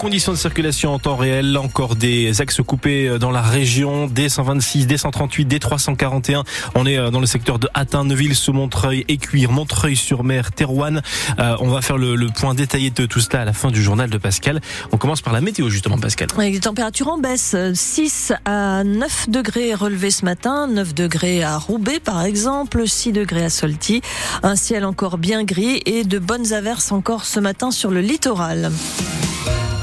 conditions de circulation en temps réel, encore des axes coupés dans la région, D126, D138, D341. On est euh, dans le secteur de Atin, Neuville, sous Montreuil, Écuire, Montreuil-sur-Mer, Terouane. Euh, on va faire le, point détaillé de tout cela à la fin du journal de Pascal. On commence par la météo justement, Pascal. Des températures en baisse, 6 à 9 degrés relevés ce matin, 9 degrés à Roubaix par exemple, 6 degrés à Solti, un ciel encore bien gris et de bonnes averses encore ce matin sur le littoral.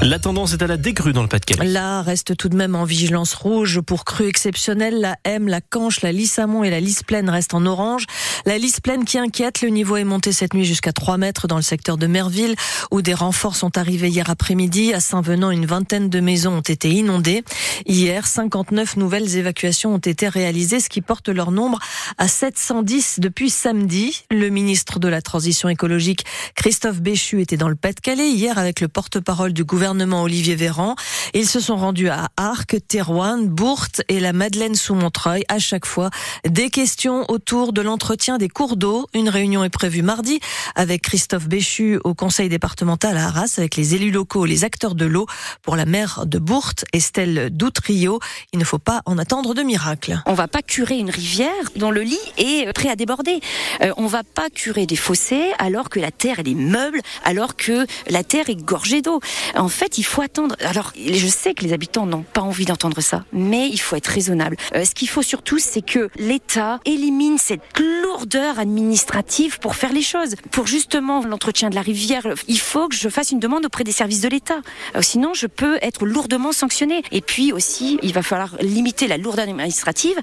La tendance est à la décrue dans le Pas-de-Calais. Là, reste tout de même en vigilance rouge pour crues exceptionnelles. La M, la Canche, la Lissamont et la Lys pleine restent en orange. La Lys pleine qui inquiète, le niveau est monté cette nuit jusqu'à 3 mètres dans le secteur de Merville, où des renforts sont arrivés hier après-midi. À Saint-Venant, une vingtaine de maisons ont été inondées. Hier, 59 nouvelles évacuations ont été réalisées, ce qui porte leur nombre à 710 depuis samedi. Le ministre de la Transition écologique, Christophe Béchu, était dans le Pas-de-Calais hier avec le porte-parole du gouvernement Olivier Véran. Ils se sont rendus à Arc, Terouane, Bourte et la Madeleine sous Montreuil. À chaque fois, des questions autour de l'entretien des cours d'eau. Une réunion est prévue mardi avec Christophe Béchu au conseil départemental à Arras, avec les élus locaux les acteurs de l'eau pour la maire de Bourte, Estelle Doutrio. Il ne faut pas en attendre de miracle. On va pas curer une rivière dont le lit est prêt à déborder. Euh, on va pas curer des fossés alors que la terre est meuble, alors que la terre est gorgée d'eau. En fait, il faut attendre. Alors, je sais que les habitants n'ont pas envie d'entendre ça, mais il faut être raisonnable. Euh, ce qu'il faut surtout, c'est que l'État élimine cette lourdeur administrative pour faire les choses. Pour justement l'entretien de la rivière, il faut que je fasse une demande auprès des services de l'État. Euh, sinon, je peux être lourdement sanctionné. Et puis aussi, il va falloir limiter la lourdeur administrative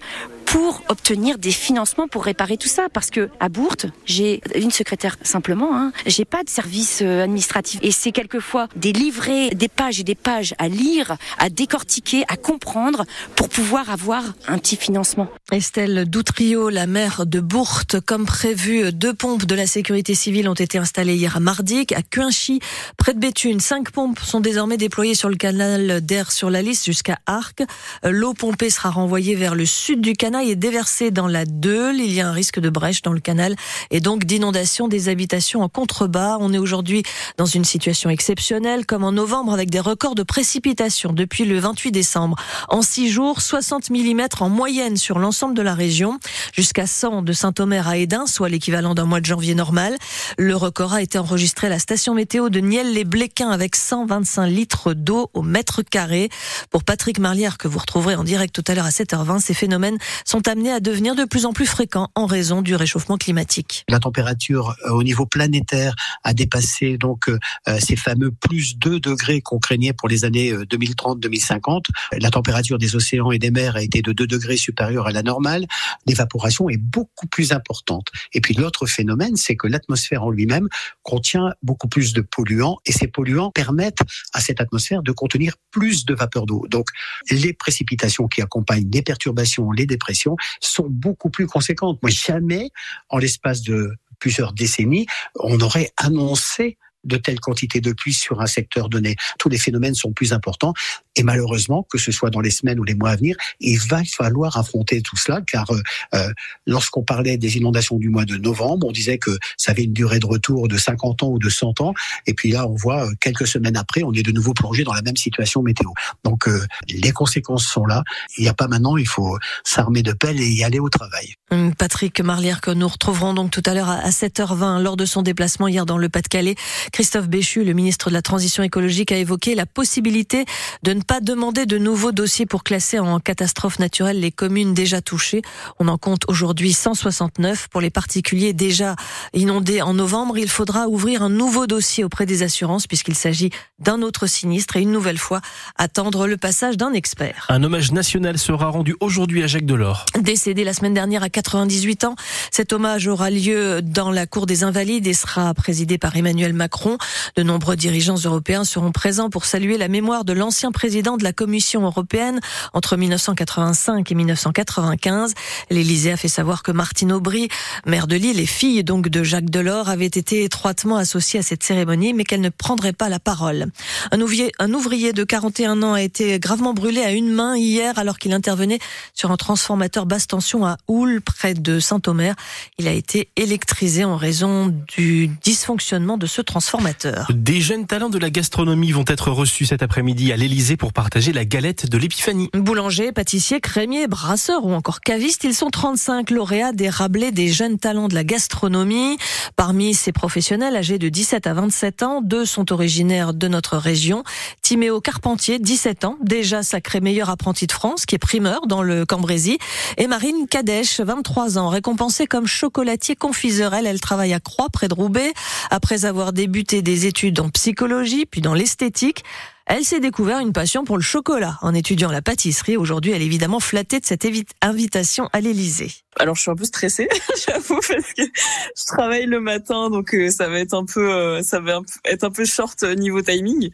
pour obtenir des financements pour réparer tout ça. Parce que à Bourte, j'ai une secrétaire simplement, hein, j'ai pas de service euh, administratif. Et c'est quelquefois des livrets, des pages et des pages à lire, à décortiquer, à comprendre pour pouvoir avoir un petit financement. Estelle Doutrio, la maire de Bourte, comme prévu, deux pompes de la sécurité civile ont été installées hier à Mardic, à Cuinchy, près de Béthune. Cinq pompes sont désormais déployées sur le canal d'Air sur la liste jusqu'à Arc. L'eau pompée sera renvoyée vers le sud du canal est déversé dans la Deule. Il y a un risque de brèche dans le canal et donc d'inondation des habitations en contrebas. On est aujourd'hui dans une situation exceptionnelle, comme en novembre, avec des records de précipitations depuis le 28 décembre. En six jours, 60 mm en moyenne sur l'ensemble de la région, jusqu'à 100 de Saint-Omer à Édin, soit l'équivalent d'un mois de janvier normal. Le record a été enregistré à la station météo de Niel-les-Bléquins avec 125 litres d'eau au mètre carré. Pour Patrick Marlière, que vous retrouverez en direct tout à l'heure à 7h20, ces phénomènes sont amenés à devenir de plus en plus fréquents en raison du réchauffement climatique. La température euh, au niveau planétaire a dépassé donc euh, ces fameux plus 2 degrés qu'on craignait pour les années 2030-2050. Euh, la température des océans et des mers a été de 2 degrés supérieure à la normale. L'évaporation est beaucoup plus importante. Et puis l'autre phénomène, c'est que l'atmosphère en lui-même contient beaucoup plus de polluants et ces polluants permettent à cette atmosphère de contenir plus de vapeur d'eau. Donc les précipitations qui accompagnent les perturbations, les dépressions, sont beaucoup plus conséquentes. Moi, jamais, en l'espace de plusieurs décennies, on aurait annoncé de telles quantités de pluie sur un secteur donné. Tous les phénomènes sont plus importants et malheureusement, que ce soit dans les semaines ou les mois à venir, il va falloir affronter tout cela car euh, euh, lorsqu'on parlait des inondations du mois de novembre, on disait que ça avait une durée de retour de 50 ans ou de 100 ans et puis là, on voit euh, quelques semaines après, on est de nouveau plongé dans la même situation météo. Donc euh, les conséquences sont là. Il n'y a pas maintenant, il faut s'armer de pelle et y aller au travail. Hum, Patrick Marlière que nous retrouverons donc tout à l'heure à 7h20 lors de son déplacement hier dans le Pas-de-Calais. Christophe Béchu, le ministre de la Transition écologique, a évoqué la possibilité de ne pas demander de nouveaux dossiers pour classer en catastrophe naturelle les communes déjà touchées. On en compte aujourd'hui 169. Pour les particuliers déjà inondés en novembre, il faudra ouvrir un nouveau dossier auprès des assurances puisqu'il s'agit d'un autre sinistre et une nouvelle fois attendre le passage d'un expert. Un hommage national sera rendu aujourd'hui à Jacques Delors. Décédé la semaine dernière à 98 ans, cet hommage aura lieu dans la cour des Invalides et sera présidé par Emmanuel Macron. De nombreux dirigeants européens seront présents pour saluer la mémoire de l'ancien président président de la Commission européenne entre 1985 et 1995. L'Élysée a fait savoir que Martine Aubry, maire de Lille et fille donc de Jacques Delors, avait été étroitement associée à cette cérémonie, mais qu'elle ne prendrait pas la parole. Un ouvrier, un ouvrier de 41 ans a été gravement brûlé à une main hier alors qu'il intervenait sur un transformateur basse tension à Houle, près de Saint-Omer. Il a été électrisé en raison du dysfonctionnement de ce transformateur. Des jeunes talents de la gastronomie vont être reçus cet après-midi à l'Elysée pour partager la galette de l'épiphanie. Boulanger, pâtissier, crémier, brasseur ou encore caviste, ils sont 35 lauréats des Rabelais des jeunes talents de la gastronomie. Parmi ces professionnels âgés de 17 à 27 ans, deux sont originaires de notre région. Timéo Carpentier, 17 ans, déjà sacré meilleur apprenti de France, qui est primeur dans le Cambrésis. Et Marine Kadesh, 23 ans, récompensée comme chocolatier confiseur. Elle, elle travaille à Croix, près de Roubaix. Après avoir débuté des études en psychologie, puis dans l'esthétique, elle s'est découvert une passion pour le chocolat en étudiant la pâtisserie. Aujourd'hui, elle est évidemment flattée de cette invitation à l'Élysée. Alors je suis un peu stressée, j'avoue, parce que je travaille le matin, donc euh, ça va être un peu, euh, ça va être un peu short euh, niveau timing.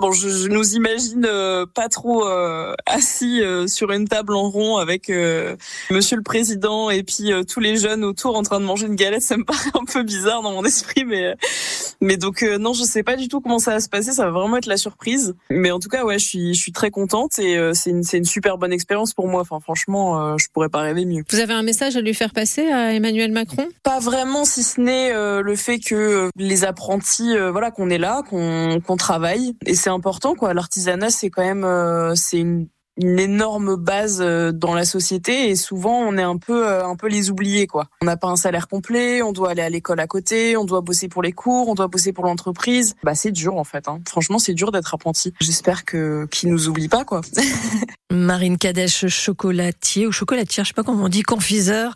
Bon, je, je nous imagine pas trop assis sur une table en rond avec Monsieur le Président et puis tous les jeunes autour en train de manger une galette. Ça me paraît un peu bizarre dans mon esprit, mais mais donc non, je sais pas du tout comment ça va se passer. Ça va vraiment être la surprise. Mais en tout cas, ouais, je suis je suis très contente et c'est une c'est une super bonne expérience pour moi. Enfin, franchement, je pourrais pas rêver mieux. Vous avez un message à lui faire passer à Emmanuel Macron? Pas vraiment, si ce n'est euh, le fait que euh, les apprentis, euh, voilà, qu'on est là, qu'on qu'on travaille, et c'est important, quoi. L'artisanat, c'est quand même, c'est une une énorme base euh, dans la société et souvent on est un peu euh, un peu les oubliés quoi. On n'a pas un salaire complet, on doit aller à l'école à côté, on doit bosser pour les cours, on doit bosser pour l'entreprise. Bah c'est dur en fait. Hein. Franchement c'est dur d'être apprenti. J'espère que qu'ils nous oublient pas quoi. Marine Kadesh, chocolatier ou chocolatière, je sais pas comment on dit, confiseur,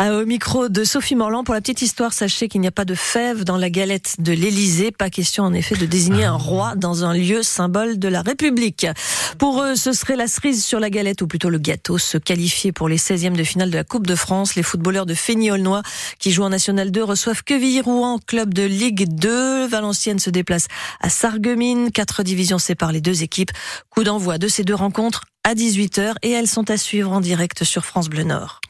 au micro de Sophie Morland. Pour la petite histoire, sachez qu'il n'y a pas de fèves dans la galette de l'Élysée. Pas question en effet de désigner un roi dans un lieu symbole de la République. Pour eux, ce serait la sur la galette, ou plutôt le gâteau, se qualifier pour les 16e de finale de la Coupe de France. Les footballeurs de Fény-Aulnois, qui jouent en National 2, reçoivent Quevilly-Rouen, club de Ligue 2. Valenciennes se déplace à Sarreguemines. Quatre divisions séparent les deux équipes. Coup d'envoi de ces deux rencontres à 18h et elles sont à suivre en direct sur France Bleu Nord.